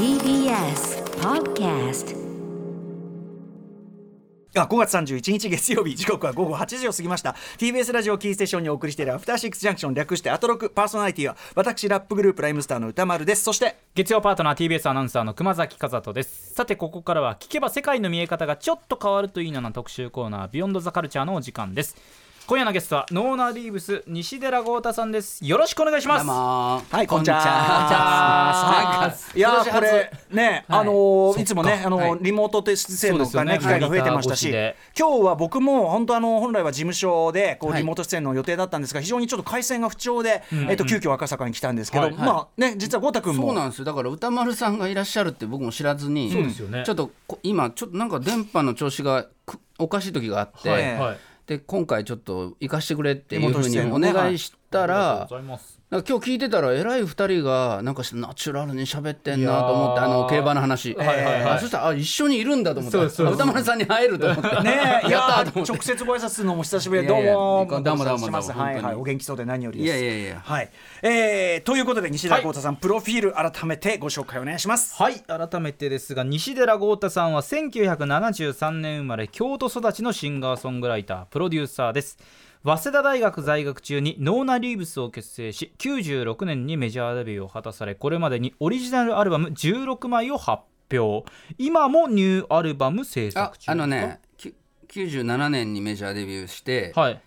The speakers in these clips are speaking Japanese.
TBS Podcast あ5月31日月曜日時刻は午後8時を過ぎました。TBS ラジオキーステーションにお送りしているアフターシックスジャンクション略してアトロク。パーソナリティは私ラップグループライムスターの歌丸です。そして月曜パートナー TBS アナウンサーの熊崎和人です。さてここからは聞けば世界の見え方がちょっと変わるといいなな特集コーナービヨンドザカルチャーのお時間です今夜のゲストはノーナ・リーブス西寺豪太さんです。よろしくお願いします。はいこんにちは。は。いやーこれね、あのーいつもね、あのーはい。リモートで出演のそうですよね。機会が増えてましたし、今日は僕も本当あの本来は事務所でこうはいリモート出演の予定だったんですが、非常にちょっと回線が不調で、えっと急遽赤坂に来たんですけど、はい。まあね実は豪太君も。そうなんですよ。だから歌丸さんがいらっしゃるって僕も知らずにそうですよね。ちょっとこ今ちょっとなんか電波の調子がくおかしい時があって、はい。はいで今回ちょっと行かしてくれっていうふうにおね。願いしたら、なんか今日聞いてたら偉い二人がなんかナチュラルに喋ってんなと思ってあの競馬の話、はいはいはい。あそしたらあ一緒にいるんだと思ってそうそうそう。歌丸さんに会えると思って。ねえいや やったーと思って。直接ご挨拶するのも久しぶりでどいうもどうもどうもはいはいお元気そうで何よりです。いやいやいや。はい、えー、ということで西田豪太さん、プロフィール改めてご紹介お願いします。はい。改めてですが西寺豪太さんは1973年生まれ京都育ちのシンガーソングライタープロデューサーです早稲田大学在学中にノーナ・リーブスを結成し96年にメジャーデビューを果たされこれまでにオリジナルアルバム16枚を発表。今もニューアルバム制あ作中あのねき97年にメジャーデビューして、はい。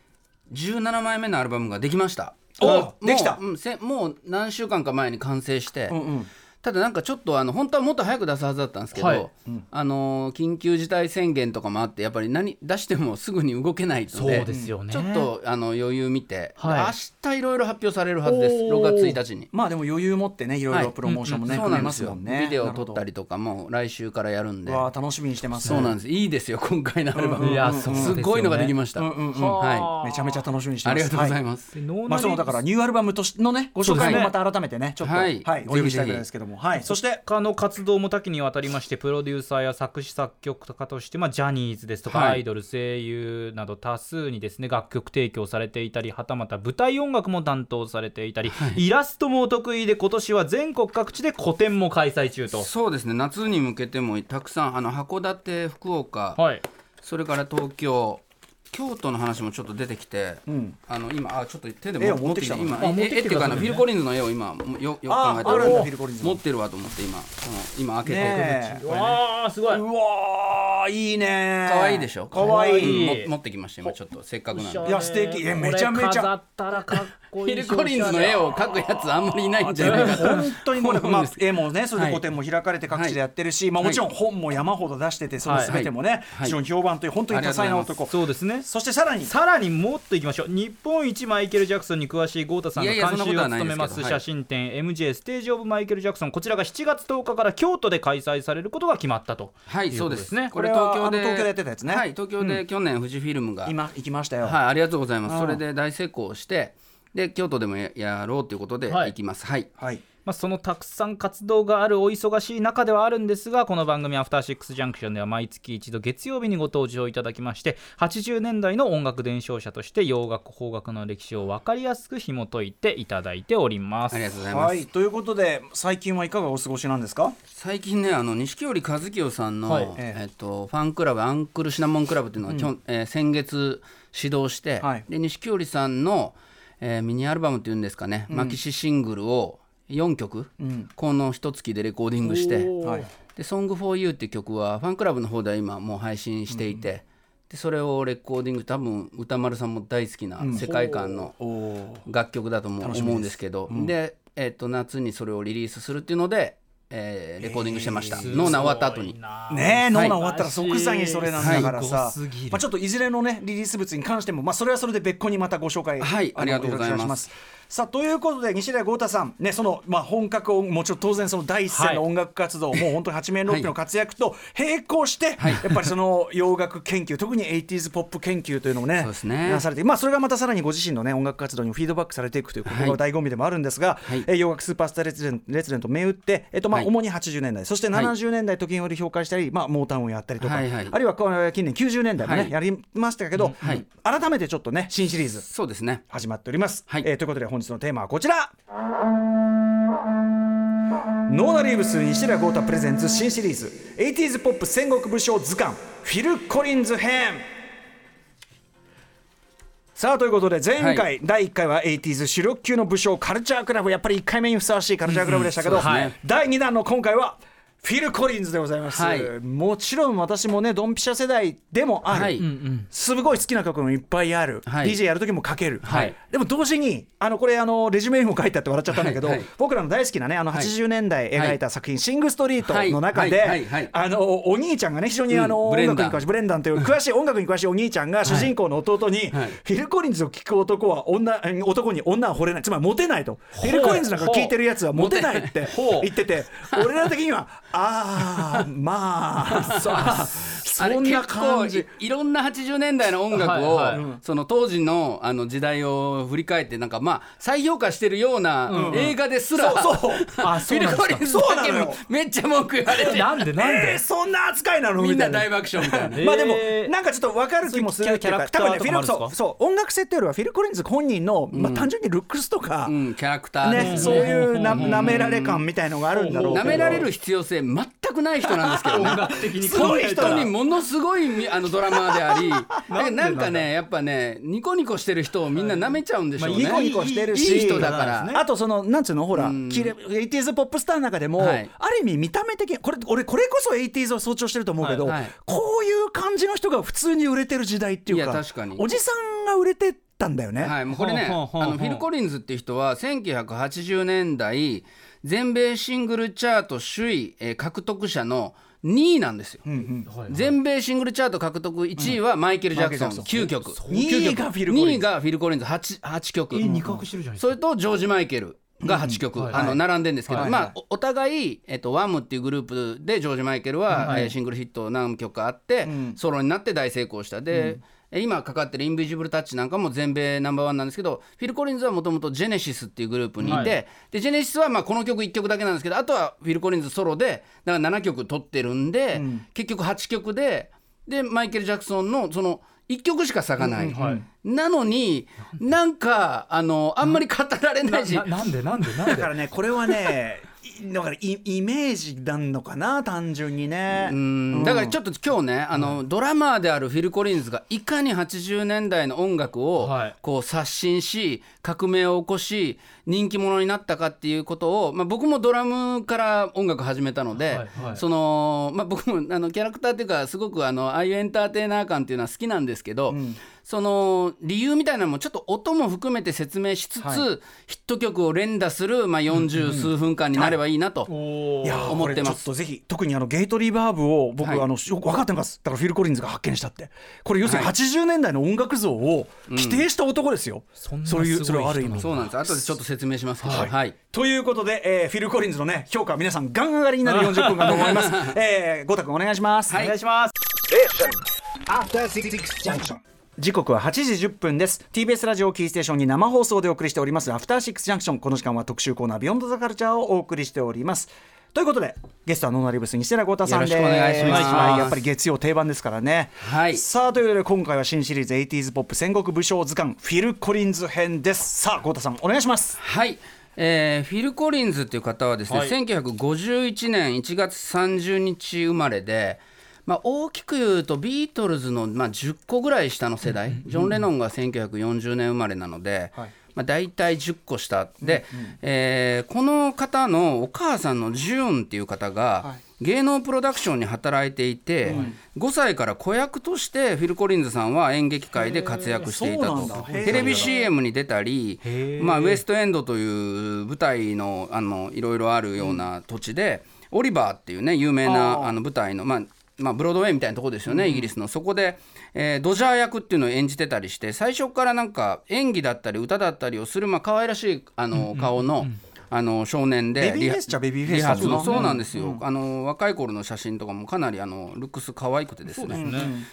17枚目のアルバムができました。おできた。うんせもう何週間か前に完成して、うんうんただなんかちょっとあの本当はもっと早く出すはずだったんですけど、はい。あのー緊急事態宣言とかもあってやっぱり何出してもすぐに動けないのそうでですよね。ちょっとあの余裕見て、はい。明日いろいろ発表されるはずですおー。6月1日に。まあでも余裕持ってねい。ろいろプロモーションもね、そう組めまなんですすよもんねビデオ撮ったりりとかも来週からやるんで。わあ楽しみにしてますそうなんです。いいですよ今回のアルバム、いやそう。ですよねすごいのができました、うんうんうん。はめちゃめちゃ楽しみにしてます。ありがとうございはます、でノーナ・リーブスまあそのだからニューアルバムとしのねご紹介もまた改めてねちょっと。ははい。いお呼びしたいと思いますけどもはい。そして？他の活動も多岐にわたりましてプロデューサーや作詞作曲家として、まあ、ジャニーズですとか、はい。アイドル声優など多数にですね楽曲提供されていたりはたまた舞台音楽も担当されていたり、イラストもお得意で今年は全国各地で個展も開催中と。そうですね。夏に向けてもたくさんあの函館福岡、はい、それから東京京都の話もちょっと出てきて、ん。あの今あちょっと手で持ってきた。今絵絵っていうかフィル・コリンズの絵を今よよく考あえて。るあるんだフィル・コリンズの。持ってるわと思って今その今開けて、ねえ。わあすごい。うわーいいね可愛いでしょ？可愛い。いうんも持ってきました今ちょっと。せっかくなんで。いや素敵。えめちゃめちゃ。飾ったらかっこいいフィル・コリンズの絵を描くやつあんまりいないんじゃないか本当にこれ、まあそう絵もねそれで個展も開かれて各地でやってるし、まあ、もちろん本も山ほど出しててその全てもね、はい。非常に評判という本当に多彩な男。そうですね。そしてさらに。さらにもっといきましょう。日本一マイケル・ジャクソンに詳しい豪太さんが監修を務めます写真展 MJ ステージ・オブ・マイケル・ジャクソン。こちらが7月10日から京都で開催されることが決まったとはいそうです。ねこれ東京で東京でやってたやつね。はい東京で去年富士フィルムが。今行きましたよ、はい、ありがとうございます。うん。それで大成功して、で京都でもややろうということではい。行きます。はい。はい。まあ、そのたくさん活動があるお忙しい中ではあるんですがこの番組「アフターシックスジャンクション」では毎月一度月曜日にご登場いただきまして80年代の音楽伝承者として洋楽邦楽の歴史を分かりやすく紐解いていただいております。ありがとうございます。はい。ということで最近はいかがお過ごしなんですか？最近ね、あの錦織一清さんの、はい。えっとファンクラブアンクルシナモンクラブっていうのを、きょえー先月指導して、はい。で錦織さんの、えーミニアルバムっていうんですかね、マキシシングルを4曲、この一月でレコーディングして。はい。で「Song for You」っていう曲はファンクラブの方では今もう配信していて、でそれをレコーディング多分歌丸さんも大好きな世界観の楽曲だと思う,、んですけど、で、えっと夏にそれをリリースするっていうので、えーレコーディングしてました、ノーナ終わった後に。ねえ、ノーナはい。終わったら即座にそれなんだからさ、まあ、ちょっとい。ずれのねリリース物に関しても、まあ、それはそれで別個にまたご紹介のはいありがとうございますさあということで西田豪太さん、ね、その、まあ、本格音もちろん当然その第一線の音楽活動、もう本当に八面六臂の活躍と並行して、やっぱりその 洋楽研究特に 80s ポップ研究というのをねそうですね。なされて、まあ、それがまたさらにご自身の、ね、音楽活動にフィードバックされていくというここがはい。醍醐味でもあるんですが、はい。えー洋楽スーパースター列伝列伝と銘打って、えっとまあ、はい。主に80年代そしてはい。70年代時により評価したり、まあ、モータウンをやったりとか、はいはい。あるいはこの近年90年代もね、はい。やりましたけど、はい。改めてちょっとね新シリーズそうですね。始まっております、はい。えーということで本日のテーマはこちら。ノーナリーブス西寺郷太 presents 新シリーズ。80s ポップ戦国武将図鑑。フィル・コリンズ編。さあということで前回、第1回は 80s 主力級の武将カルチャークラブ。やっぱり1回目にふさわしいカルチャークラブでしたけど、うんそうですね。第2弾の今回はフィル・コリンズでございます、はい。もちろん私もねドンピシャ世代でもある、はい。すごい好きな曲もいっぱいある、はい。DJ やる時もかける、はい。でも同時にあのこれあのレジュメにも書いてあって笑っちゃったんだけど、はい。はい僕らの大好きなねあのはい。80年代描いた作品「シング・ストリート」の中で、はい。はい。はい。あのお兄ちゃんがね非常にあの、うん。ブレンダン音楽に詳しいブレンダンという詳しい音楽に詳しいお兄ちゃんが主人公の弟に、はい。フィル・コリンズを聴く男は女男に女は惚れない。つまりモテないと。フィル・コリンズなんか聴いてるやつはモテないってほう。言ってて俺ら的にはああまあ そんな感じ。いいろんな80年代の音楽を、はいはい。その当時のあの時代を振り返ってなんかまあ再評価してるような映画ですら、そうそう。あフィル・コリンズそうなだめっちゃ文句言われて。なんでなんえでーそんな扱いなの？みんな大爆笑みたいな。えー。まあでもなんかちょっと分かる気もするって多分ねフィルそうそう音楽性っていうよりはフィル・コリンズ本人の、まあ、単純にルックスとか、うん、キャラクターね、ですそういうな舐められ感みたいのがあるんだろうけど。舐められる必要性全くない人なんですけどね。音楽的にすごい人にものすごいみあのドラマーであり。なんなんかねやっぱねニコニコしてる人をみんな舐めちゃうんでしょうね。まあニコニコしてるしいい人だから。あとそのなんつうのほら、キレ 80s ポップスターの中でも、はい。ある意味見た目的にこれ俺これこそ 80s を象徴してると思うけど、はいはい。こういう感じの人が普通に売れてる時代っていうかいや確かに。おじさんが売れてたんだよね。はい、もうこれね、あのフィル・コリンズっていう人は1980年代全米シングルチャート首位、えー獲得者の2位なんですよ。全米シングルチャート獲得1位はマイケル・ジャクソン、マイケル9曲。二位がフィルコリンズ。2位がフィル・コリンズ 8, 8曲、え肉薄してるじゃないですか。それとジョージ・マイケルが8曲、はいあの並んでんですけど、はいまあおお互い、えっと、ワムっていうグループでジョージ・マイケルは、えーシングルヒット何曲かあって、ソロになって大成功した。で、え今かかってる「Invisible Touch」なんかも全米ナンバーワンなんですけどフィル・コリンズはもともとジェネシスっていうグループにいて、はい。でジェネシスはまあこの曲1曲だけなんですけどあとはフィル・コリンズソロでだから7曲取ってるんで、結局8曲ででマイケル・ジャクソンのその1曲しか咲かない。はい。なのになんかあのあんまり語られないし。なななんでなんでなんで？だからねこれはねいだからイイメージなんのかな単純にね。うん。だからちょっと今日ねあの、ドラマーであるフィル・コリンズがいかに80年代の音楽をはい。こう刷新し革命を起こし人気者になったかっていうことを、まあ、僕もドラムから音楽始めたので、はいはい。そのまあ、僕もあのキャラクターっていうかすごくあのああいうエンターテイナー感っていうのは好きなんですけど、その理由みたいなのもちょっと音も含めて説明しつつ、はい。ヒット曲を連打する、まあ、40数分間になればいいなと。思ってます。これちょっとぜひ特にあのゲートリバーブを僕、はい。あのよく分かってます。だからフィル・コリンズが発見したって。これ要するにはい。80年代の音楽像を規定した男ですよ、そそういうすごい人それはある意味。そうなんです。後でちょっと説明しますけど、はい。はい。ということで、えーフィル・コリンズのね評価皆さんガン上がりになる 40分間と思います。えー、ゴタ君お願いします、はい。お願いします。After Six Junction. 時刻は8時10分です。TBS ラジオキーステーションに生放送でお送りしております。 After Six Junction この時間は特集コーナー Beyond the Culture をお送りしておりますということでゲストはノーナリブス西寺郷太さんです。よろしくお願いします。はいやっぱり月曜定番ですからね。はい。さあということで今回は新シリーズ 80s ポップ戦国武将図鑑フィル・コリンズ編です。さあ郷太さんお願いします。はい、えーフィル・コリンズっていう方はですね、はい。1951年1月30日生まれで、まあ、大きく言うとビートルズの、まあ、10個ぐらい下の世代、ジョン・レノンが1940年生まれなので、まあ、大体10個下。で、えーこの方のお母さんのジューンっていう方が、芸能プロダクションに働いていて、5歳から子役としてフィル・コリンズさんは演劇界で活躍していたと。テレビ CM に出たり、まあ、ウエストエンドという舞台のあのいろいろあるような土地で、オリバーっていうね有名なあの舞台の、まあまあ、ブロードウェイみたいなとこですよね、イギリスの。そこで、えードジャー役っていうのを演じてたりして最初からなんか演技だったり歌だったりをする、まあ可愛らしいあの顔の。あの少年でベビーフェイスっちゃベビーフェイスリハそうだもん。なそうなんですよ、あの若い頃の写真とかもかなりあのルックス可愛くてですね。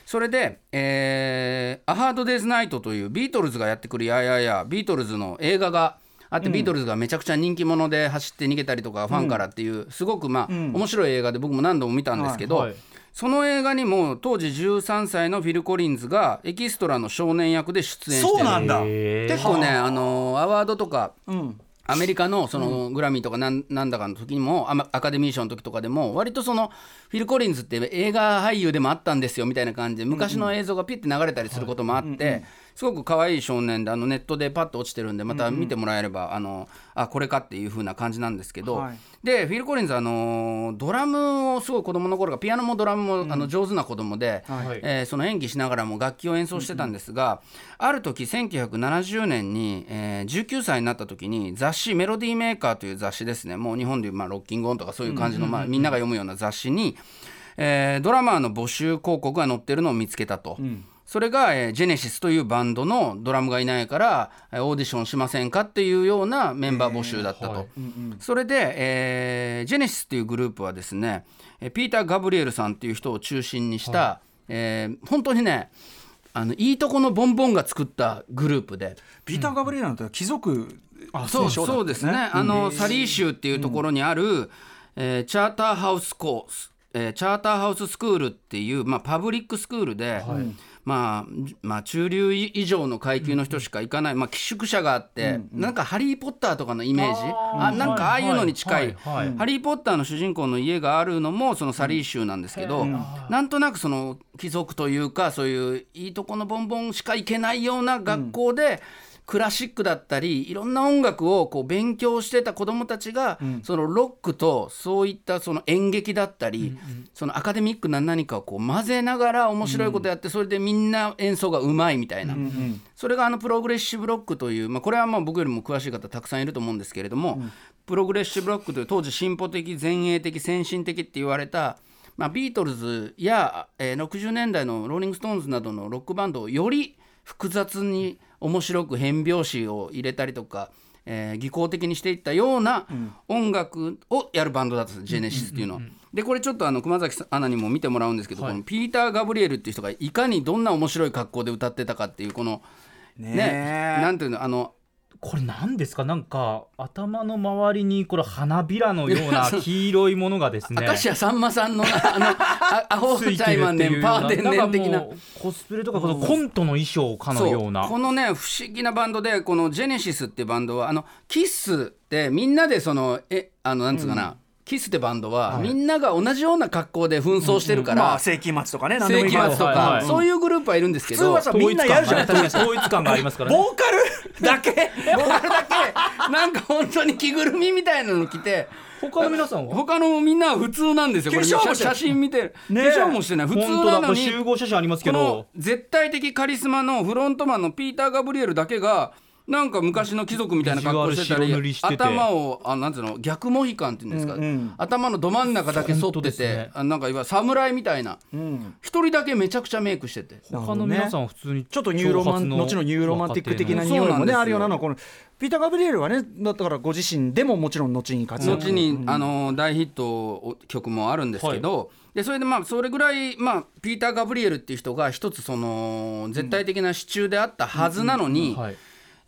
それで、えー「A Hard Day's Night」というビートルズがやってくるやややビートルズの映画があって、ビートルズがめちゃくちゃ人気者で走って逃げたりとかファンからっていう、すごくまあ、面白い映画で僕も何度も見たんですけど、はいはいその映画にも当時13歳のフィル・コリンズがエキストラの少年役で出演してる。そうなんだ。結構ねあ。のアワードとかうん。アメリカのそのグラミーとかなんなんだかの時にもアカデミー賞の時とかでも割とそのフィル・コリンズって映画俳優でもあったんですよみたいな感じで昔の映像がピッて流れたりすることもあって。すごく可愛い少年であのネットでパッと落ちてるんでまた見てもらえれば、あのあこれかっていう風な感じなんですけど、はい。でフィル・コリンズあのドラムをすごい子供の頃からピアノもドラムも、あの上手な子供で、はい。えーその演技しながらも楽器を演奏してたんですが、ある時1970年に、えー19歳になった時に雑誌「メロディーメーカー」という雑誌ですね。もう日本でいう、まあ、ロッキングオンとかそういう感じの、まあ、みんなが読むような雑誌に、えードラマーの募集広告が載ってるのを見つけたと。それが、えージェネシスというバンドのドラムがいないからえーオーディションしませんかっていうようなメンバー募集だったと。はい。それで、えージェネシスというグループはですねえーピーター・ガブリエルさんっていう人を中心にした、えー本当にねあのいいとこのボンボンが作ったグループで。ピーター・ガブリエルなんて貴族そう選手だったそうですね、あのサリー州っていうところにある、えーチャーターハウスコース、えーチャーターハウススクールっていう、まあ、パブリックスクールで、まあ、まあ中流以上の階級の人しか行かない、まあ、寄宿舎があって、なんか「ハリー・ポッター」とかのイメージ。あなんかああいうのに近い。ハリー・ポッター」の主人公の家があるのもそのサリー州なんですけど、なんとなくその貴族というかそういういいとこのボンボンしか行けないような学校で、クラシックだったりいろんな音楽をこう勉強してた子どもたちが、そのロックとそういったその演劇だったり、そのアカデミックな何かをこう混ぜながら面白いことやって、それでみんな演奏がうまいみたいな、それがあのプログレッシブロックという、まあ、これはまあ僕よりも詳しい方たくさんいると思うんですけれども、プログレッシブロックという当時進歩的前衛的先進的って言われたまあ、ビートルズや、えー60年代のローリング・ストーンズなどのロックバンドをより複雑に面白く変拍子を入れたりとか、えー技巧的にしていったような音楽をやるバンドだったんです、ジェネシスっていうのは。でこれちょっとあの熊崎アナにも見てもらうんですけど、このピーター・ガブリエルっていう人がいかにどんな面白い格好で歌ってたかっていうこのねねえなんていうのあのこれ何ですか？なんか頭の周りにこれ花びらのような 黄色いものがですね。明石家さんまさんのあのあアホチついてャイマンねパーテンネン的な。コスプレとかこのコントの衣装かのような。このね不思議なバンドでこのジェネシスっていうバンドはあのキッスってみんなでそのえあのなんつうかな、キスってバンドは、みんなが同じような格好で紛争してるから、まあ世紀末とかね世紀末とか、そういうグループはいるんですけど普通はさみんなやるじゃん。統一感がね確かに統一感がありますからね。ボーカル？だけ？ボーカルだけ？なんか本当に着ぐるみみたいなの着て他の皆さんは？他のみんなは普通なんですよこれ。化粧もして写写真見てる、化粧もしてない。普通なのに集合写真ありますけど。絶対的カリスマのフロントマンのピーター・ガブリエルだけがなんか昔の貴族みたいな格好してたりりしてて。頭をあなんつうの逆モヒカンっていうんですか、頭のど真ん中だけ剃ってて、ね。あなんかいわゆる侍みたいな一、人だけめちゃくちゃメイクしてて。他の皆さんは普通にちょっとニューロマン後のニューロマンティック的な匂いもねあるようなのこのピーター・ガブリエルはねだからご自身でももちろん後に活躍後に、あの大ヒット曲もあるんですけど、でそれでまあそれぐらい、まあ、ピーター・ガブリエルっていう人が一つその絶対的な支柱であったはずなのに、はい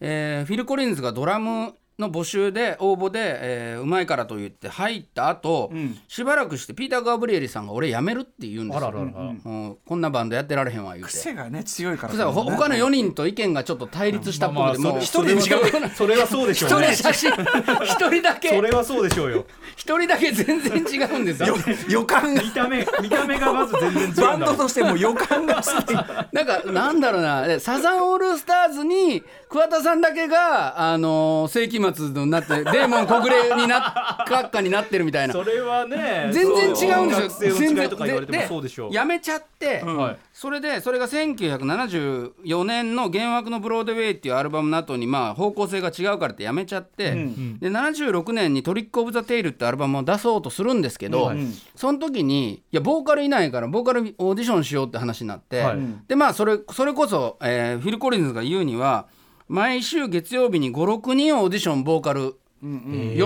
えーフィル・コリンズがドラムの募集で応募で、えーうまいからと言って入った後、しばらくしてピーター・ガブリエルさんが俺辞めるって言うんですよ。あららら。らもうこんなバンドやってられへんわ言うて。癖がね強いから。そしたらほ他の4人と意見がちょっと対立したっぽくて、もう一人違う。それはそうでしょ一うね。人写真一人だけ。それはそうでしょうよ。一人だけ全然違うんですよ。予感が。見た目見た目がまず全然違うバンドとしても予感がすごいなんかなんだろうな。サザンオールスターズに桑田さんだけがあの世紀末になって デーモン小暮にな閣下になってるみたいな。それはね全然違うん学ですよ。生の違いとか言われてもそうでしょう。やめちゃって、はい。それでそれが1974年の「幻惑のブロードウェイ」っていうアルバムの後にまあ方向性が違うからってやめちゃって、で76年に「トリック・オブ・ザ・テイル」ってアルバムを出そうとするんですけど、その時にいやボーカルいないからボーカルオーディションしようって話になって、はい。でまあそれそれこそ、えーフィル・コリンズが言うには毎週月曜日に56人をオーディションボーカル呼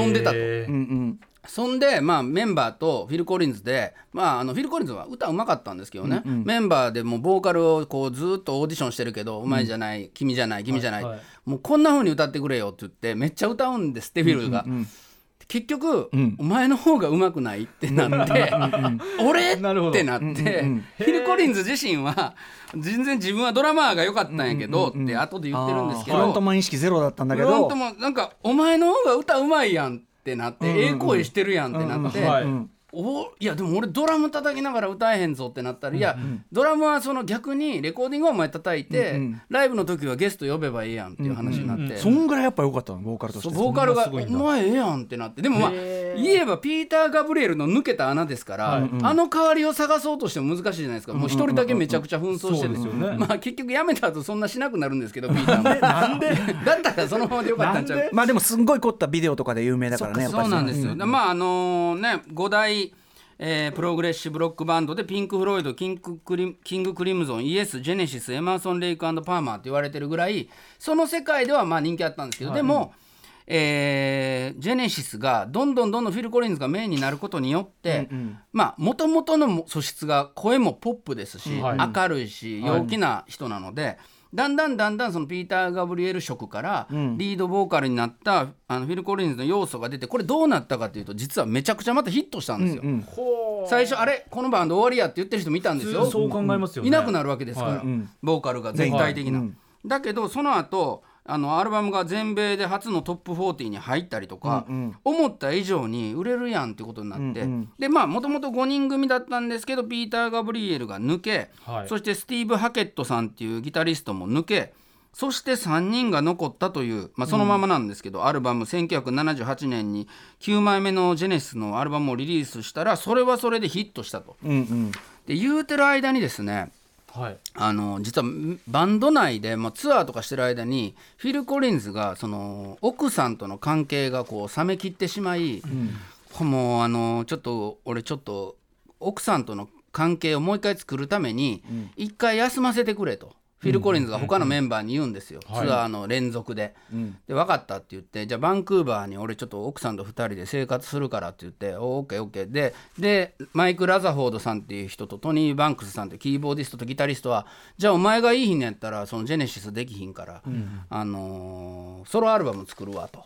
んでたと。えーうんうん。そんで、まあ、メンバーとフィル・コリンズで、まあ、あのフィル・コリンズは歌うまかったんですけどね、メンバーでもうボーカルをこうずっとオーディションしてるけど、うまいじゃない君じゃない君じゃない、はいはいもうこんな風に歌ってくれよって言ってめっちゃ歌うんですってフィルが。結局、ん。お前の方が上手くないってなって俺ってなって、うんうんフィル・コリンズ自身は全然自分はドラマーが良かったんやけど、って後で言ってるんですけどフロントマン意識ゼロだったんだけど。フロントもなんかお前の方が歌うまいやんってなって、ええ声してるやんってなって、おいやでも俺ドラム叩きながら歌えへんぞってなったら、いやドラムはその逆にレコーディングはお前叩いて、うんうん。ライブの時はゲスト呼べばいいやんっていう話になって、そんぐらいやっぱ良かったのボーカルとして。ボーカルが「そんなすごいんだ。お前ええやん」ってなって。でもまあ言えばピーター・ガブリエルの抜けた穴ですから、はいあの代わりを探そうとしても難しいじゃないですか。もう一人だけめちゃくちゃ紛争してるんですよね。まあ結局やめた後そんなしなくなるんですけど ピーターも。なんで？だったらそのままでよかったんちゃう？まあでもすんごい凝ったビデオとかで有名だからねやっぱり。そうなんですよ、でまああのね5大、えープログレッシブロックバンドでピンク・フロイドキングクリキング・クリムゾンイエスジェネシスエマーソン・レイクパーマーって言われてるぐらいその世界ではまあ人気あったんですけど、でも、えージェネシスがどんどんどんどんフィル・コリンズがメインになることによってまあもともとの素質が声もポップですし、はい。明るいし陽気な人なので。だんだんだんだんそのピーター・ガブリエル色からリードボーカルになったあのフィル・コリンズの要素が出てこれどうなったかというと実はめちゃくちゃまたヒットしたんですよ。最初あれこのバンド終わりやって言ってる人見たんですよ。そう考えますよね。いなくなるわけですから、はいボーカルが全体的な。だけどその後あのアルバムが全米で初のトップ40に入ったりとか、思った以上に売れるやんってことになって、でまあもともと5人組だったんですけどピーター・ガブリエルが抜け、はい。そしてスティーブ・ハケットさんっていうギタリストも抜けそして3人が残ったという、まあ、そのままなんですけど、アルバム1978年に9枚目のジェネシスのアルバムをリリースしたらそれはそれでヒットしたと。うんうん。で言うてる間にですねはい。あの実はんバンド内で、まあ、ツアーとかしてる間にフィル・コリンズがその奥さんとの関係がこう冷めきってしまい、もうあのちょっと俺ちょっと奥さんとの関係をもう一回作るために一回休ませてくれと。フィル・コリンズが他のメンバーに言うんですよ、はい。ツアーの連続で。で分かったって言ってじゃあバンクーバーに俺ちょっと奥さんと2人で生活するからって言ってオーケーオーケー。ででマイク・ラザフォードさんっていう人とトニー・バンクスさんってキーボーディストとギタリストはじゃあお前がいい日にやったらそのジェネシスできひんから、あのーソロアルバム作るわと、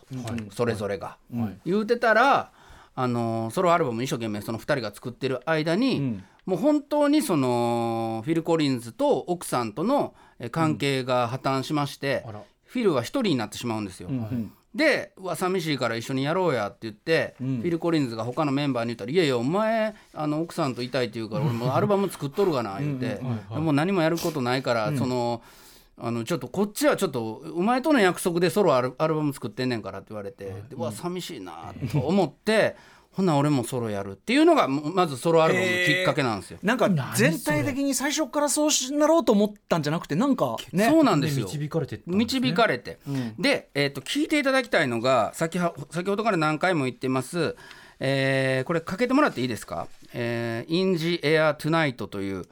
それぞれが、言うてたら、あのーソロアルバム一生懸命その2人が作ってる間に、もう本当にそのフィル・コリンズと奥さんとのえ関係が破綻しまして、あら。フィルは一人になってしまうんですよ。でうわ寂しいから一緒にやろうやって言って、フィル・コリンズが他のメンバーに言ったら「いやいやお前あの奥さんといたいって言うから俺もうアルバム作っとるがな」言って「もう何もやることないから、そのあのちょっとこっちはちょっとお前との約束でソロアルアルバム作ってんねんから」って言われて、でうわ寂しいなと思って。ほな俺もソロやるっていうのがまずソロアルバムのきっかけなんですよ。なんか全体的に最初からそうしなろうと思ったんじゃなくてなんかね。そうなんですよ。導かれてね導かれて、で、えー、と聞いていただきたいのが先は先ほどから何回も言ってます、えーこれかけてもらっていいですか「えー、In the Air Tonight」という、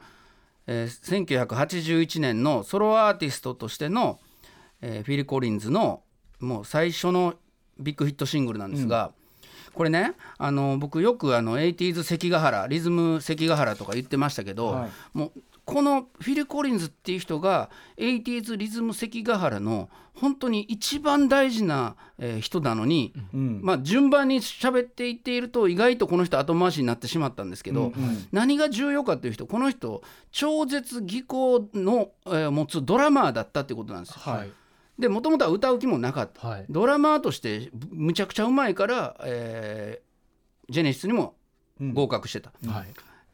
えー1981年のソロアーティストとしての、えーフィル・コリンズのもう最初のビッグヒットシングルなんですが、これねあの僕よくあの 80s 関ヶ原リズム関ヶ原とか言ってましたけど、はい。もうこのフィル・コリンズっていう人が 80s リズム関ヶ原の本当に一番大事な、えー人なのに、ん。まあ、順番に喋っていっていると意外とこの人後回しになってしまったんですけど、何が重要かという人この人超絶技巧の、えー持つドラマーだったってことなんですよ。はいでもともとは歌う気もなかった。はい。ドラマーとしてむちゃくちゃうまいから、えージェネシスにも合格してた、はい。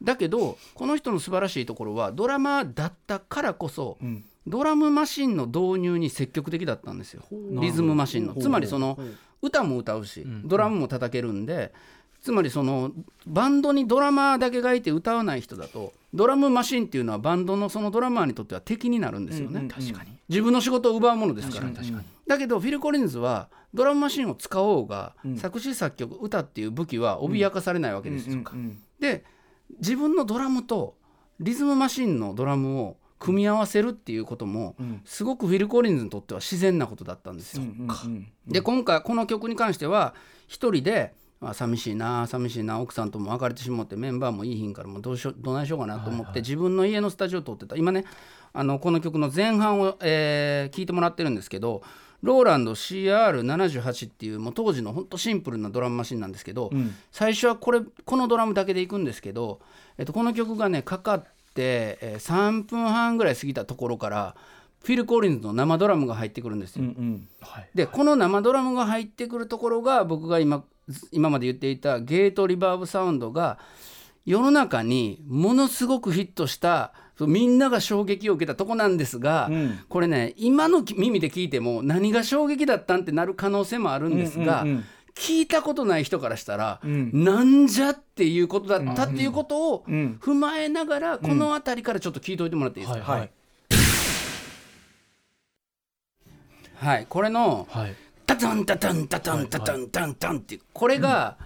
だけどこの人の素晴らしいところはドラマーだったからこそ、ん。ドラムマシンの導入に積極的だったんですよ。リズムマシンの。つまりその歌も歌うし、ドラムも叩けるんでつまりそのバンドにドラマーだけがいて歌わない人だとドラムマシンっていうのはバンドのそのドラマーにとっては敵になるんですよね、確かに。自分の仕事を奪うものですから。だけどフィル・コリンズはドラムマシンを使おうが、作詞作曲歌っていう武器は脅かされないわけですよ。で自分のドラムとリズムマシンのドラムを組み合わせるっていうことも、すごくフィル・コリンズにとっては自然なことだったんですよ。で今回この曲に関しては一人であ寂しいな寂しいな奥さんとも別れてしまってメンバーもいいひんからもうどうしようどないしようかなと思って、自分の家のスタジオを撮ってた。今ねあのこの曲の前半を、えー聞いてもらってるんですけどローランド CR78 っていうもう当時のほんとシンプルなドラムマシンなんですけど、ん。最初はこれこのドラムだけでいくんですけど、えっと、この曲がねかかって、えー3分半ぐらい過ぎたところからフィル・コリンズの生ドラムが入ってくるんですよ。うんうん。はい。でこの生ドラムが入ってくるところが僕が今今まで言っていたゲートリバーブサウンドが世の中にものすごくヒットしたみんなが衝撃を受けたとこなんですが、うん。これね今の耳で聞いても何が衝撃だったんってなる可能性もあるんですが、うんうんうん聞いたことない人からしたら、ん。なんじゃっていうことだったっていうことをん。踏まえながら、この辺りからちょっと聞いといてもらっていいですか、はい。はい。はい、これのはいタタンタタンタタンタタンタンタンっていうこれが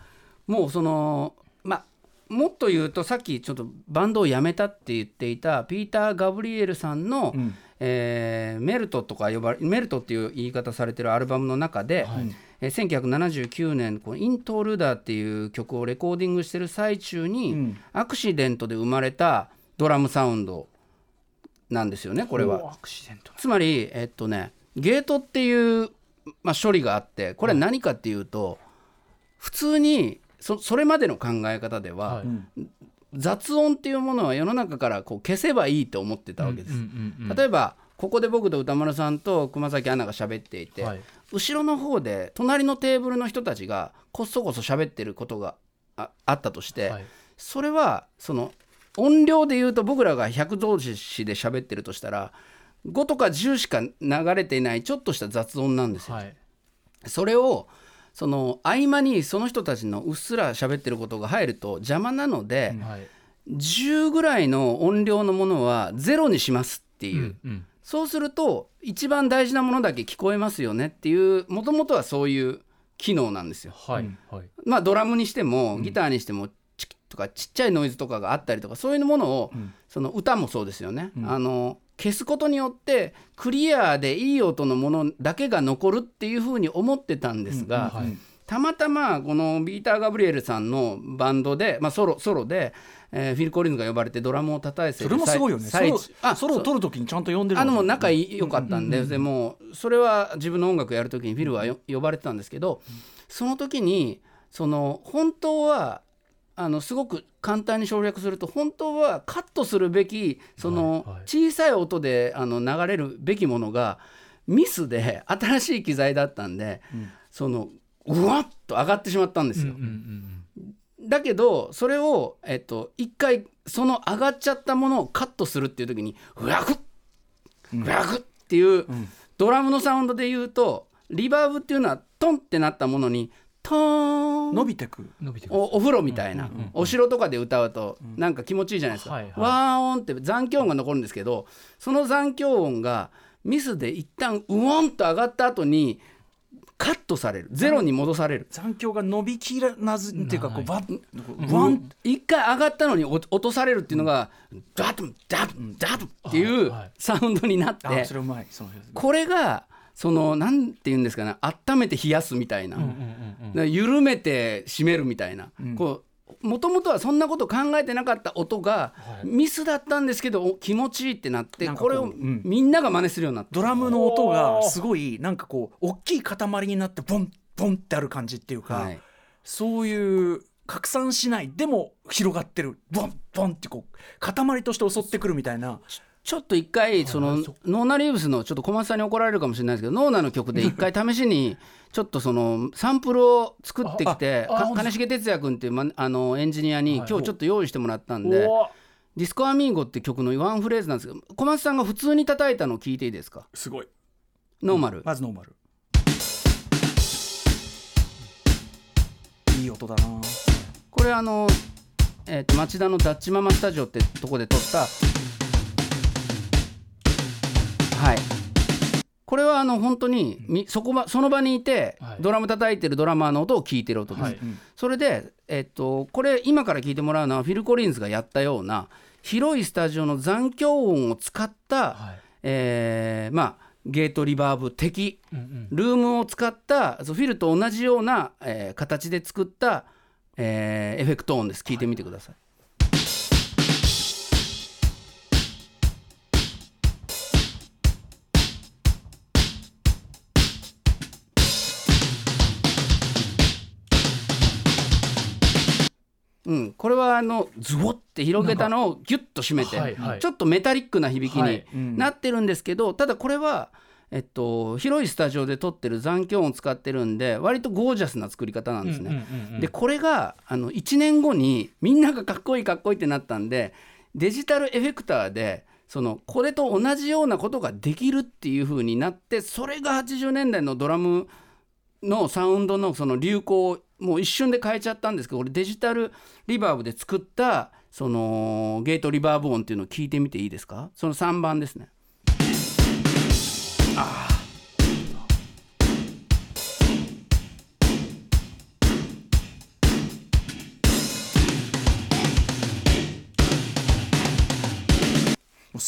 もうそのまあもっと言うとさっきちょっとバンドを辞めたって言っていたピーター・ガブリエルさんの、ん。えーメルトとか呼ばれメルトっていう言い方されてるアルバムの中で、えー1979年この「イントルーダー」っていう曲をレコーディングしてる最中に、ん。アクシデントで生まれたドラムサウンドなんですよねこれは。つまり、えっとね、ゲートっていう、まあ、処理があってこれは何かっていうと、普通にそそれまでの考え方では、はい。雑音っていうものは世の中からこう消せばいいと思ってたわけです。例えばここで僕と歌丸さんと熊崎アナが喋っていて、はい。後ろの方で隣のテーブルの人たちがこっそこそ喋ってることがああったとして、はい。それはその音量で言うと僕らが100同士で喋ってるとしたら5とか10しか流れていないちょっとした雑音なんですよ。はい。それをその合間にその人たちのうっすら喋ってることが入ると邪魔なので、はい。10ぐらいの音量のものはゼロにしますっていう、うんそうすると一番大事なものだけ聞こえますよねっていうもともとはそういう機能なんですよ。はいはい。まあドラムにしてもギターにしてもチキッとかちっちゃいノイズとかがあったりとかそういうものを、その歌もそうですよね、あの消すことによってクリアでいい音のものだけが残るっていうふうに思ってたんですが、はい。たまたまこのビーター・ガブリエルさんのバンドで、まあ、ソロソロで、えーフィル・コリンズが呼ばれてドラムを叩いてそれもすごいよね。ソロあソロを取るときにちゃんと呼んでるあのもう仲良かったんで,、でもうそれは自分の音楽やる時にフィルはよ呼ばれてたんですけど、その時にその本当はあのすごく簡単に省略すると本当はカットするべきその小さい音であの流れるべきものがミスで新しい機材だったんで、そのうわっと上がってしまったんですよ。だけどそれを、えっと、一回その上がっちゃったものをカットするっていう時に「うわくっうわくっ」っていう、ドラムのサウンドで言うとリバーブっていうのはトンってなったものにトーン。伸びてく。伸びてく。るおお風呂みたいな、お城とかで歌うとなんか気持ちいいじゃないですか、はいはい。ワーオンって残響音が残るんですけどその残響音がミスで一旦ウオンと上がった後にカットされる。ゼロに戻される。残響が伸びきらずっていうかこうバッワン。ワン一回上がったのに落落とされるっていうのが、ダドンダドンダドンっていうはいサウンドになって、あそれうまい。そのこれがそのなんて言うんですかね温めて冷やすみたいな、緩めて締めるみたいな、こうもともとはそんなこと考えてなかった音がミスだったんですけどお気持ちいいってなってこれをうん。みんなが真似するようになった。ドラムの音がすごいなんかこう大きい塊になってボンボンってある感じっていうか、はい。そういう拡散しないでも広がってるボンボンってこう塊として襲ってくるみたいなちょっと一回そのノーナ・リーブスのちょっと小松さんに怒られるかもしれないですけどノーナの曲で一回試しにちょっとそのサンプルを作ってきて金重哲也君っていうまあのエンジニアに今日ちょっと用意してもらったんでおー「Disco Amigo」って曲のワンフレーズなんですけど小松さんが普通に叩いたのを聞いていいですか？すごい。ノーマル。まずノーマル。いい音だな。これあの、えー、と町田のダッチママスタジオってとこで撮ったこれはあの本当にみそこばその場にいて、はい。ドラム叩いてるドラマーの音を聞いてる音です、はい。それで、えっと、これ今から聞いてもらうのはフィル・コリンズがやったような広いスタジオの残響音を使った、はい。えーまあゲートリバーブ的うんうん。ルームを使ったそうフィルと同じような、えー形で作った、えーエフェクト音です。聞いてみてください。うん、これはあのズボって広げたのをギュッと締めて、はいはい。ちょっとメタリックな響きはい。になってるんですけど、ただこれは、えっと、広いスタジオで撮ってる残響音を使ってるんで割とゴージャスな作り方なんですね。うんうんうんうんでこれがあの1年後にみんながかっこいいかっこいいってなったんでデジタルエフェクターでそのこれと同じようなことができるっていう風になってそれが80年代のドラムのサウンドのその流行をもう一瞬で変えちゃったんですけど俺デジタルリバーブで作ったそのゲートリバーブ音っていうのを聞いてみていいですか？その3番ですね。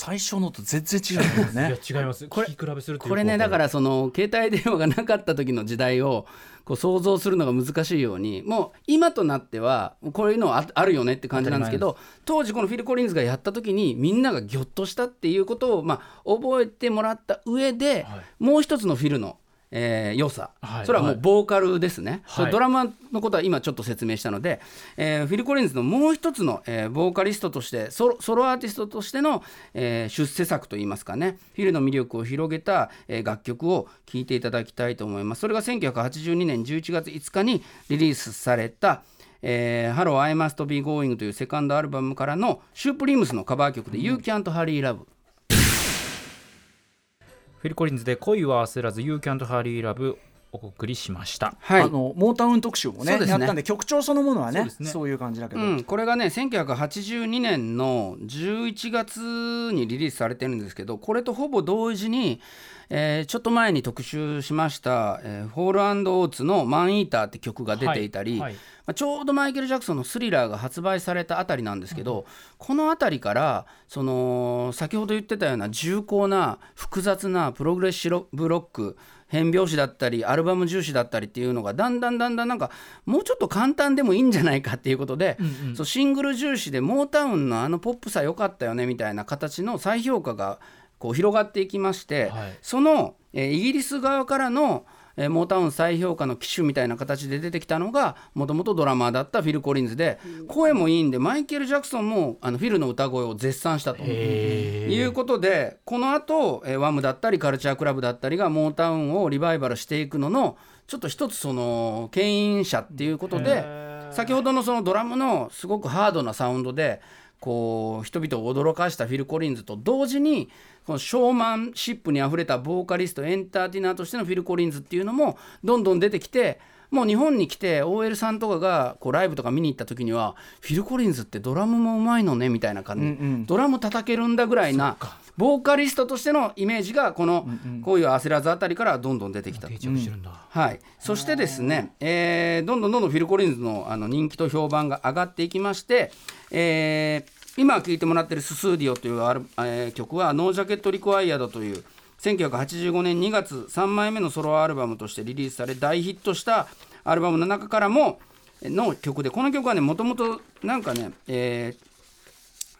最初のと全然違うもん いやね違います。これ比べするとこれねだかららその携帯電話がなかった時の時代をこう想像するのが難しいようにもう今となってはこういうのはああるよねって感じなんですけど当時このフィル・コリンズがやった時にみんながギョッとしたっていうことをまあ覚えてもらった上で、はい。もう一つのフィルの、えー良さ、はい。それはもうボーカルですね、はい。ドラマのことは今ちょっと説明したので、えーフィル・コリンズのもう一つの、えーボーカリストとしてソロソロアーティストとしての、えー出世作といいますかね。フィルの魅力を広げた、えー楽曲を聴いていただきたいと思います。それが1982年11月5日にリリースされた「えー、Hello I Must Be Going」というセカンドアルバムからのシュープリームスのカバー曲で「You Can't Hurry Love」フィル・コリンズで恋は焦らず You Can't Hurry Love お送りしました。はい。あのモータウン特集もねそうですね。やったんで曲調そのものはねね。そういう感じだけど、うん、これがね1982年の11月にリリースされてるんですけどこれとほぼ同時に、えーちょっと前に特集しました、えーホールオーツの「マンイーター」って曲が出ていたり、はいはい。まあ、ちょうどマイケル・ジャクソンの「スリラー」が発売されたあたりなんですけど、このあたりからその先ほど言ってたような重厚な複雑なプログレッシブロック変拍子だったりアルバム重視だったりっていうのがだんだんだんだんなんかもうちょっと簡単でもいいんじゃないかっていうことで、そうシングル重視でモータウンのあのポップさ良かったよねみたいな形の再評価がこう広がっていきまして、はい。その、えーイギリス側からの、えーモータウン再評価の機種みたいな形で出てきたのがもともとドラマーだったフィル・コリンズで声もいいんでマイケル・ジャクソンもあのフィルの歌声を絶賛したと。いうことでこの後、えーワムだったりカルチャークラブだったりがモータウンをリバイバルしていくののちょっと一つその牽引者っていうことで先ほどのそのドラムのすごくハードなサウンドでこう人々を驚かしたフィル・コリンズと同時にこのショーマンシップにあふれたボーカリストエンターテイナーとしてのフィル・コリンズっていうのもどんどん出てきてもう日本に来て OL さんとかがこうライブとか見に行った時にはフィル・コリンズってドラムもうまいのねみたいな感じ、うんうん。ドラム叩けるんだぐらいなボーカリストとしてのイメージがこの「こういう焦らず」あたりからどんどん出てきた。はい、そしてですね、えーどんどんどんどんフィル・コリンズのあの人気と評判が上がっていきまして、えー今聴いてもらってる「ススーディオ」というアル、えー曲は「ノージャケット・リクワイアド」という1985年2月3枚目のソロアルバムとしてリリースされ大ヒットしたアルバムの中からもの曲でこの曲はねもともとなんかね、えー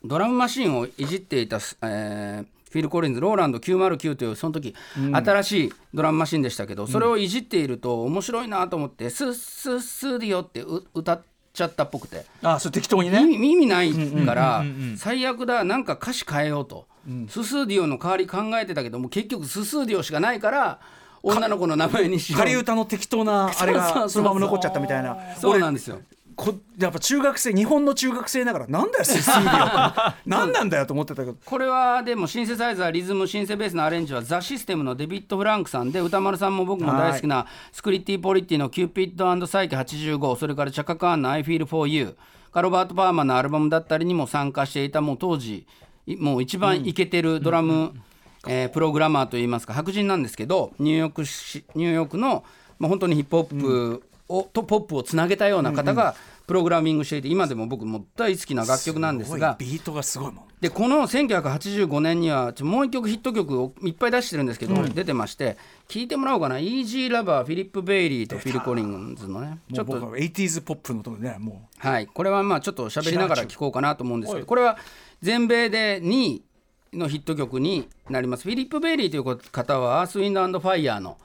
ドラムマシンをいじっていた、えーフィル・コリンズローランド909というその時、新しいドラムマシンでしたけどそれをいじっていると面白いなと思って「スッスッスーディオ」ってう歌っちゃったっぽくて。あそれ適当にね。意味意味ないから最悪だなんか歌詞変えようと、ススーディオの代わり考えてたけども結局ススーディオしかないから女の子の名前にしよう。仮歌の適当なあれがそのまま残っちゃったみたいな。そうなんですよこやっぱ中学生日本の中学生ながらなんだよ何 なんだよと思ってたけど。これはでもシンセサイザーリズムシンセベースのアレンジはザ・システムのデビッド・フランクさんで歌丸さんも僕も大好きなスクリッティ・ポリッティの「キューピッドサイケ85」それからチャカ・カーンの「I Feel For You」カロバート・パーマンのアルバムだったりにも参加していたもう当時いもう一番イケてるドラム、えープログラマーといいますか白人なんですけどニューヨークしニューヨークの、まあ、本当にヒップホップを、とポップをつなげたような方がプログラミングしていて今でも僕も大好きな楽曲なんですがビートがすごいもん。でこの1985年にはちょもう一曲ヒット曲をいっぱい出してるんですけど、出てまして聞いてもらおうかな「Easy Lover」フィリップ・ベイリーとフィル・コリンズのねちょっともう僕は 80s ポップのとこねもはいこれはまあちょっと喋りながら聞こうかなと思うんですけどこれは全米で2位のヒット曲になります。フィリップ・ベイリーという方はアース・ウィンド・ファイヤーの、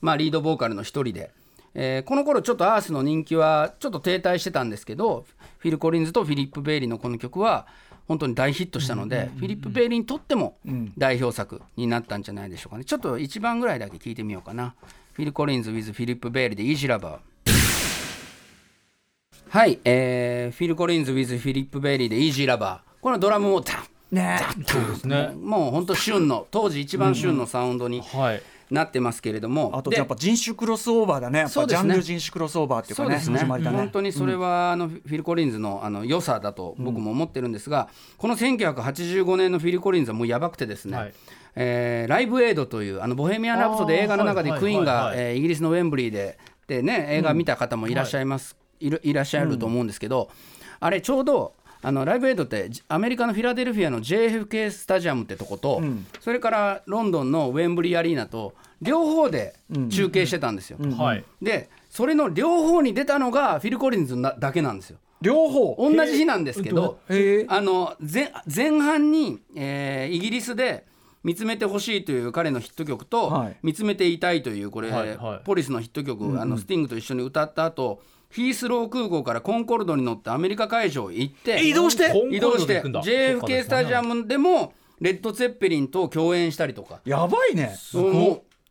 まあ、リードボーカルの一人で、えーこの頃ちょっとアースの人気はちょっと停滞してたんですけどフィル・コリンズとフィリップ・ベイリーのこの曲は本当に大ヒットしたので、フィリップ・ベイリーにとっても代表作になったんじゃないでしょうかね。ちょっと1番ぐらいだけ聞いてみようかな。フィル・コリンズ with フィリップ・ベイリーで「Easy Lover」はい、えーフィル・コリンズ with フィリップ・ベイリーで「Easy Lover」このドラムもダね。そうですね。ンもう本当旬の当時一番旬のサウンドにはいなってますけれども、であとやっぱ人種クロスオーバーだね。やっぱジそうですね。ャンル人種クロスオーバーっていうかね。ね。ね。本当にそれは、あのフィル・コリンズのあの良さだと僕も思ってるんですが、この1985年のフィル・コリンズはもうやばくてですね、はい。えーライブエイドというあのボヘミアン・ラプソデー映画の中でクイーンがイギリスのウェンブリーでで、ね、映画見た方もいらっしゃいます、いるいらっしゃると思うんですけど、あれちょうどあのライブエイドってじアメリカのフィラデルフィアの JFK スタジアムってとこと、それからロンドンのウェンブリーアリーナと両方で中継してたんですよ。はい。でそれの両方に出たのがフィル・コリンズなだけなんですよ。両方？同じ日なんですけどあの前前半に、えーイギリスで「見つめてほしい」という彼のヒット曲と「はい。見つめていたい」というこれ、はいはい。ポリスのヒット曲、あのスティングと一緒に歌った後ヒースロー空港からコンコルドに乗ってアメリカ会場へ行って移動して？移動して JFK スタジアムでもレッド・ツェッペリンと共演したりとか。やばいね。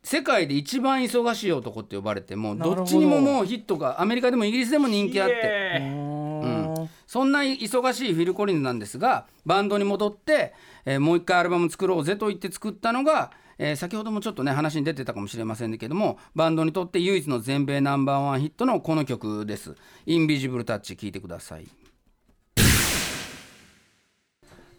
世界で一番忙しい男って呼ばれてもど。どっちにももうヒットがアメリカでもイギリスでも人気あって。え。うん。そんな忙しいフィル・コリンズなんですがバンドに戻って、えーもう一回アルバム作ろうぜと言って作ったのが、えー先ほどもちょっとね話に出てたかもしれませんけどもバンドにとって唯一の全米ナンバーワンヒットのこの曲です「インビジブル・タッチ」聴いてください。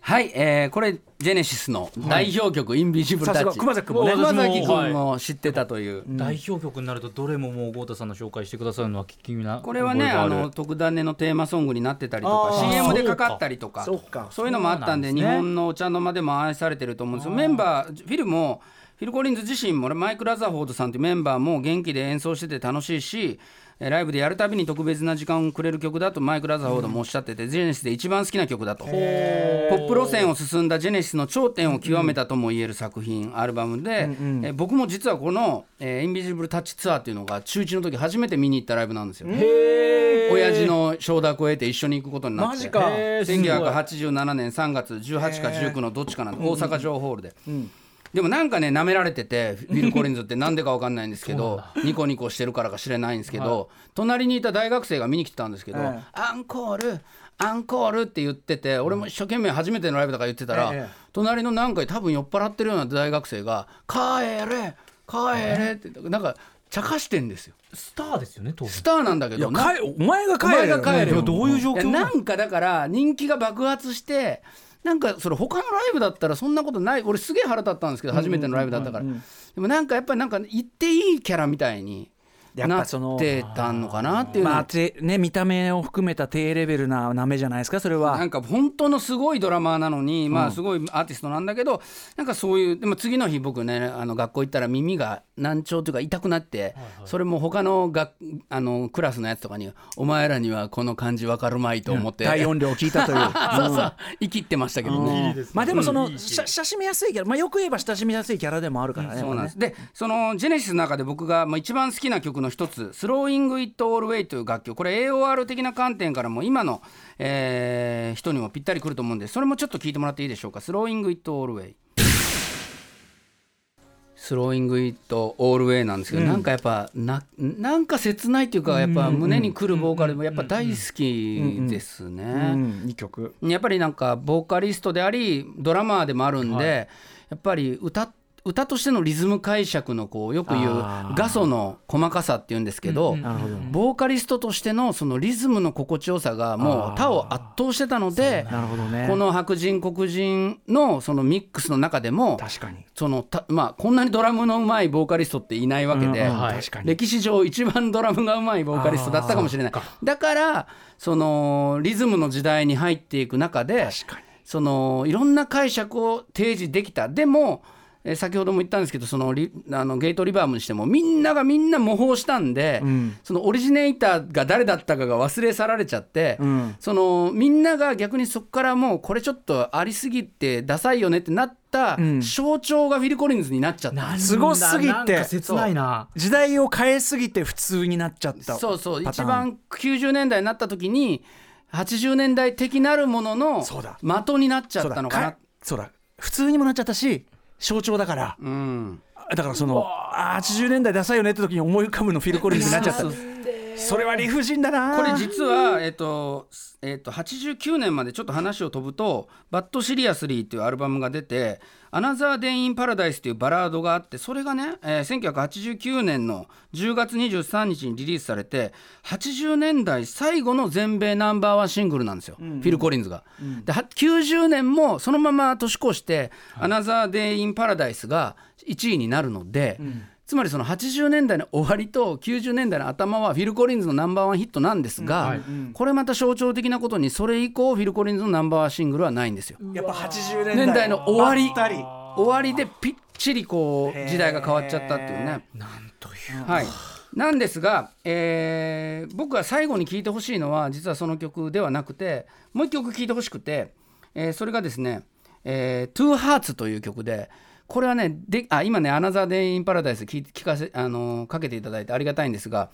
はい、えーこれジェネシスの代表曲「インビジブル・タッチ」熊崎君もね。熊崎君も知ってたという、代表曲になるとどれももう豪太さんの紹介してくださるのは聞きなこれはねあの特ダネのテーマソングになってたりとか CM でかかったりとかそうか。そういうのもあったんでね。日本のお茶の間でも愛されてると思うんですよ。メンバーフィルもフィル・コリンズ自身もマイク・ラザフォードさんというメンバーも元気で演奏してて楽しいしえーライブでやるたびに特別な時間をくれる曲だとマイク・ラザフォードもおっしゃってて、ジェネシスで一番好きな曲だと。ポップ路線を進んだジェネシスの頂点を極めたとも言える作品、アルバムで、えー僕も実はこの、えーインビジブル・タッチツアーっていうのが中1の時初めて見に行ったライブなんですよ。親父の承諾を得て一緒に行くことになって。マジか。へーすごい1987年3月18か19のどっちかなんで大阪城ホールで、でもなんかね舐められててフィル・コリンズって なんでかわかんないんですけどニコニコしてるからか知れないんですけど、隣にいた大学生が見に来てたんですけど、ええ。アンコールアンコールって言ってて俺も一生懸命初めてのライブだから言ってたら、ええ。隣のなんか多分酔っ払ってるような大学生が「帰れ帰れ」ってなんか茶化してんですよ。スターですよね当然。スターなんだけどお前が帰お前が帰れどういう状況なんかだから人気が爆発してなんかそれ他のライブだったらそんなことない俺すげえ腹立ったんですけど初めてのライブだったから。でもなんかやっぱりなんか言っていいキャラみたいになっやっぱそのてたのかなっていうの。まあてね見た目を含めた低レベルななめじゃないですかそれは。なんか本当のすごいドラマーなのに、まあすごいアーティストなんだけどなんかそういうでも次の日僕ねあの学校行ったら耳が難聴というか痛くなって、それも他のがあのクラスのやつとかに「お前らにはこの感じわかるまい」と思って、大音量を聞いたという。そうそう生きってましたけどね。まあでもそのしゃ親しみやすいキャラまあよく言えば親しみやすいキャラでもあるからね。そうなんです。でそのジェネシスの中で僕がまあ一番好きな曲の一つ「スローイング・イット・オール・ウェイ」という楽曲。これ AOR 的な観点からも今の、えー人にもぴったりくると思うんでそれもちょっと聞いてもらっていいでしょうか「スローイング・イット・オール・ウェイ」スローイング・イット・オール・ウェイなんですけど、なんかやっぱななんか切ないっていうかやっぱ胸にくるボーカルもやっぱ大好きですね。うんいい曲。やっぱりなんかボーカリストでありドラマーでもあるんで、やっぱり歌歌としてのリズム解釈のこうよく言う画素の細かさっていうんですけど、ボーカリストとしてのそのリズムの心地よさがもう他を圧倒してたのでこの白人黒人のそのミックスの中でも確かに。そのたまあこんなにドラムのうまいボーカリストっていないわけで、歴史上一番ドラムがうまいボーカリストだったかもしれない。だからそのリズムの時代に入っていく中で確かに。そのいろんな解釈を提示できた。でも、えー先ほども言ったんですけどそのリあのゲートリバーブにしてもみんながみんな模倣したんで、そのオリジネーターが誰だったかが忘れ去られちゃって、ん。そのみんなが逆にそこからもうこれちょっとありすぎてダサいよねってなったん。象徴がフィル・コリンズになっちゃった。すごすぎて。なんか切ないな。時代を変えすぎて普通になっちゃったそうそう。一番90年代になった時に80年代的なるもののそうだ。的になっちゃそうだったのかな。かそうだ。普通にもなっちゃったし象徴だから。うん。だからそのあー80年代ダサいよねって時に思い浮かぶのフィル・コリンズになっちゃった。それは理不尽だな。これ実は、えっとえっと、89年までちょっと話を飛ぶと「But Seriously」っていうアルバムが出て「Another Day in Paradise」っていうバラードがあってそれがね、えー1989年の10月23日にリリースされて80年代最後の全米ナンバーワンシングルなんですよ、フィル・コリンズが。では90年もそのまま年越して「Another Day in Paradise」が1位になるので。つまりその80年代の終わりと90年代の頭はフィル・コリンズのナンバーワンヒットなんですが、これまた象徴的なことにそれ以降フィル・コリンズのナンバーワンシングルはないんですよ。やっぱ80年代年代の終わり。終わりでぴっちりこう時代が変わっちゃったっていうね。なんという。はい、なんですが、えー僕が最後に聴いてほしいのは実はその曲ではなくてもう一曲聴いてほしくて、えーそれがですね「えー、Two Hearts」という曲でこれはねであ今ね「Another Day in Paradise」聞聞かせ、あのーかけていただいてありがたいんですが。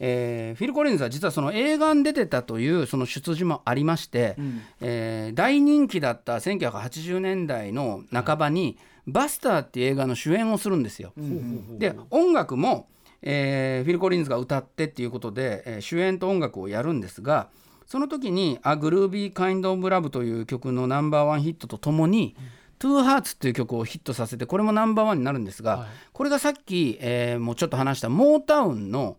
えーフィル・コリンズは実はその映画に出てたというその出自もありまして、えー大人気だった1980年代の半ばに「バスター」っていう映画の主演をするんですよ。で音楽も、えーフィル・コリンズが歌ってっていうことで、えー主演と音楽をやるんですがその時に「A Groovy Kind of Love」という曲のナンバーワンヒットとともに「Two Hearts」っていう曲をヒットさせてこれもナンバーワンになるんですが、これがさっき、えーもうちょっと話したモータウンの、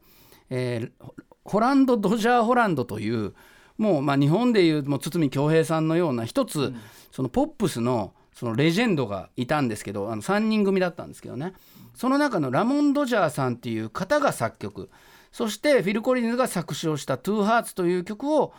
えーホランド・ドジャー・ホランドというもうまあ日本でいうもう筒美京平さんのような一つ、そのポップスのそのレジェンドがいたんですけどあの3人組だったんですけどね。その中のラモント・ドジャーさんっていう方が作曲。そしてフィル・コリンズが作詞をした「トゥーハーツという曲を、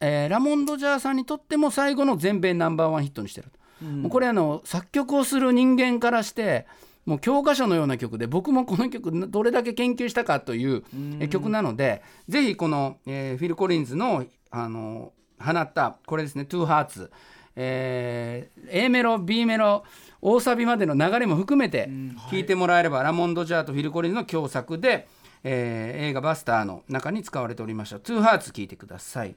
えーラモン・ドジャーさんにとっても最後の全米ナンバーワンヒットにしてる、もうこれあの作曲をする人間からしてもう教科書のような曲で僕もこの曲どれだけ研究したかというえ曲なのでぜひこの、えーフィル・コリンズのあの放ったこれですね「トゥーハーツえー A メロ B メロ大サビまでの流れも含めて聴いてもらえれば、ラモン・ドジャーとフィル・コリンズの共作で、えー映画「バスター」の中に使われておりました「トゥーハーツ聴いてください。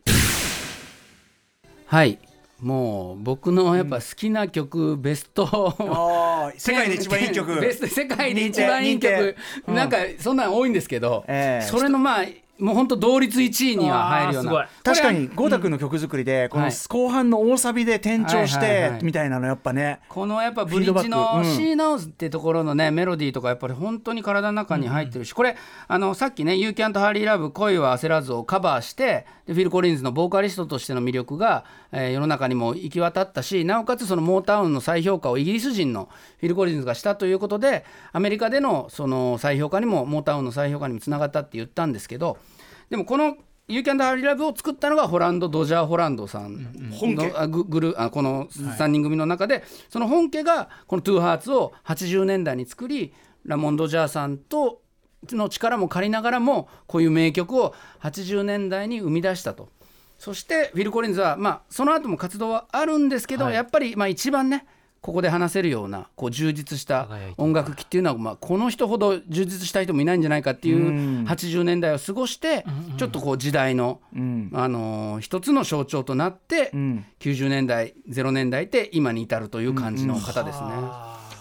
はいもう僕のやっぱ好きな曲、ベスト 世界で一番いい曲。ベスト世界で一番いい曲、うん。なんかそんなん多いんですけど、ええ。それのまあもう本当同率1位には入るような。確かに豪太君の曲作りでこのはい。後半の大サビで転調してみたいなのやっぱね。このやっぱブリッジのク。うん「シー・ナウズ」ってところのねメロディーとかやっぱり本当に体の中に入ってるし、これあのさっきね「You Can't Hurry Love 恋は焦らず」をカバーしてでフィル・コリンズのボーカリストとしての魅力が、えー世の中にも行き渡ったしなおかつそのモータウンの再評価をイギリス人のフィル・コリンズがしたということでアメリカでのその再評価にもモータウンの再評価にもつながったって言ったんですけどでもこの「You Can't Hurry Love」を作ったのがホランド・ドジャー・ホランドさんのググルあこの3人組の中で、その本家がこの「トゥーハーツを80年代に作りラモン・ドジャーさんとの力も借りながらもこういう名曲を80年代に生み出したと。そしてフィル・コリンズは、まあ、その後も活動はあるんですけど、はい。やっぱり、まあ、一番ねここで話せるようなこう充実した音楽機っていうのは、まあ、この人ほど充実した人もいないんじゃないかっていう80年代を過ごしてちょっとこう時代の、うん。あのー一つの象徴となって、ん。90年代0年代って今に至るという感じの方ですね。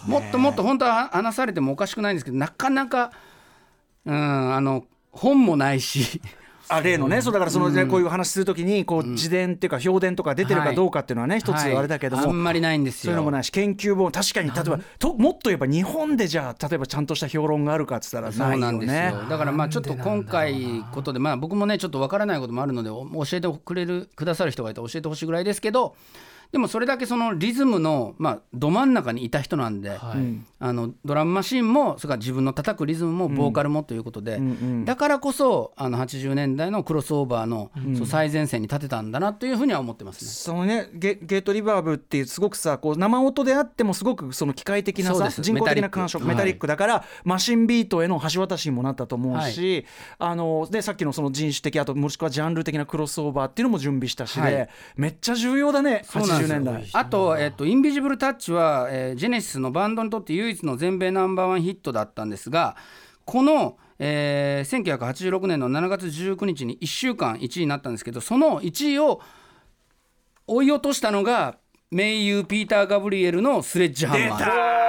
もっともっと本当は話されてもおかしくないんですけどなかなか、うん、あの本もないしあ例のね、そうだからその、ねこういう話するときにこう自伝っていうか評伝とか出てるかどうかっていうのはね、一つはい。あれだけども、あんまりないんですよ。そういうのもないし研究本確かに例えばともっと言えば日本でじゃあ例えばちゃんとした評論があるかっつったらそうないよ。なんですよね。だからまあちょっと今回ことでまあ僕もねちょっとわからないこともあるのでお教えてくれるくださる人がいたら教えてほしいぐらいですけどでもそれだけそのリズムの、まあ、ど真ん中にいた人なんで、はい。あのドラムマシンもそれから自分の叩くリズムもボーカルもということで、うんうん。だからこそあの80年代のクロスオーバーの、そう最前線に立てたんだなというふうには思ってますね。そのねゲゲートリバーブっていうすごくさこう生音であってもすごくその機械的なさ人工的な感触メタリック。だから、マシンビートへの橋渡しにもなったと思うし、あのでさっきのその人種的あともしくはジャンル的なクロスオーバーっていうのも準備したしで、はい。めっちゃ重要だね80そうなんですよ。年代。あと、えっと、インビジブルタッチは、えージェネシスのバンドにとって唯一の全米ナンバーワンヒットだったんですがこの、えー1986年の7月19日に1週間1位になったんですけどその1位を追い落としたのが名優ピーター・ガブリエルのスレッジハンマー。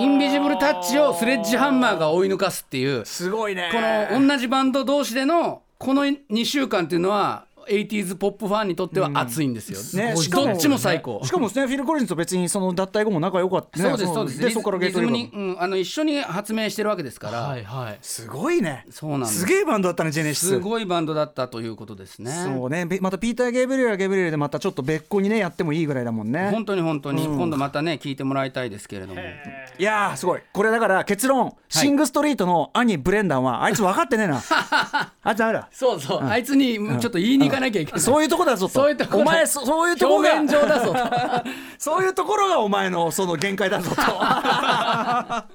インビジブルタッチをスレッジハンマーが追い抜かすっていう。すごいね。この同じバンド同士でのこの2週間っていうのは 80s ポップファンにとっては熱いんですよ、ね。しかもどっちも最高。しかもねフィル・コリンズと別にその脱退後も仲良かったね。そうですそうです。でそこからゲートリに、うん、あの一緒に発明してるわけですから、はいはい。すごいね。そうなんです。すげえバンドだったねジェネシス。すごいバンドだったということですね。そうね。べまたピーター・ゲーブリエルはゲーブリエルでまたちょっと別個にねやってもいいぐらいだもんね。本当に本当に、今度またね聞いてもらいたいですけれども。いやーすごい。これだから結論、シング・ストリートの兄ブレンダンはあいつ分かってねえな。あいつダメだそうそう、あいつにちょっと言いに行かなきゃいけない、そういうとこだぞと。そういうとこだ。お前そそういうとこが。表だぞと。そういうところがお前のその限界だぞと。は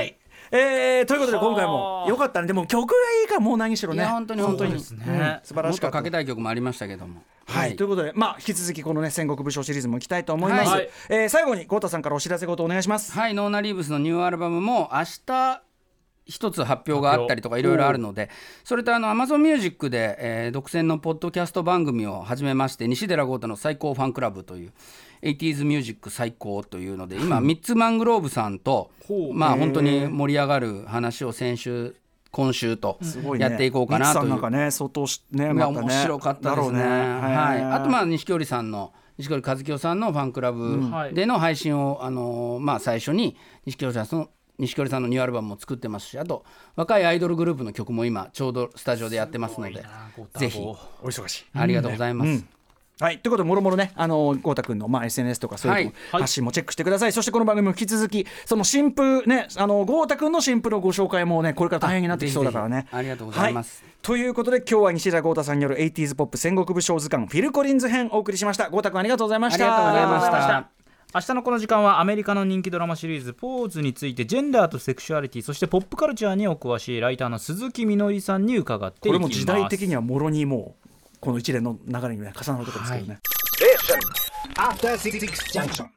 い、えーということで今回もよかったね。でも曲がいいからもう何しろね。本当に本当にそうですね。素晴らしかった。もっとかけたい曲もありましたけども。はい、ということで、まあ、引き続きこのね戦国武将シリーズもいきたいと思います。はい。えー最後に豪太さんからお知らせ事お願いします。はい、ノーナ・リーブスのニューアルバムも明日一つ発表があったりとかいろいろあるのでそれとあの Amazon Music で、えー独占のポッドキャスト番組を始めまして西寺豪太の最高ファンクラブという 80s ミュージック最高というので今ミッツ・マングローブさんとまあ本当に盛り上がる話を先週今週とやっていこうかなとなんかね相当しねね。面白かったですね。だろうはい。あとまああ錦織さんの錦織和樹さんのファンクラブはいでの配信を、あのーまあ最初に錦織さんその錦織さんのニューアルバムも作ってますし、あと若いアイドルグループの曲も今ちょうどスタジオでやってますので、ぜひ。お忙しい。ありがとうございます。はい、ということでもろもろねあの豪太君の、まあ、SNS とかそういう発信もチェックしてください、そしてこの番組も引き続きその新婦ねあの豪太君の新婦のご紹介もねこれから大変になってきそうだからね。ありがとうございます。はということで今日は西田豪太さんによる 80s ポップ戦国武将図鑑フィル・コリンズ編お送りしました。豪太君ありがとうございました。ありがとうございました明日のこの時間はアメリカの人気ドラマシリーズ「ポーズ」についてジェンダーとセクシュアリティそしてポップカルチャーにお詳しいライターの鈴木みのりさんに伺っていきます。これも時代的にはもろにもうこの一連の流れにね重なるところです。けどね、Six Junction.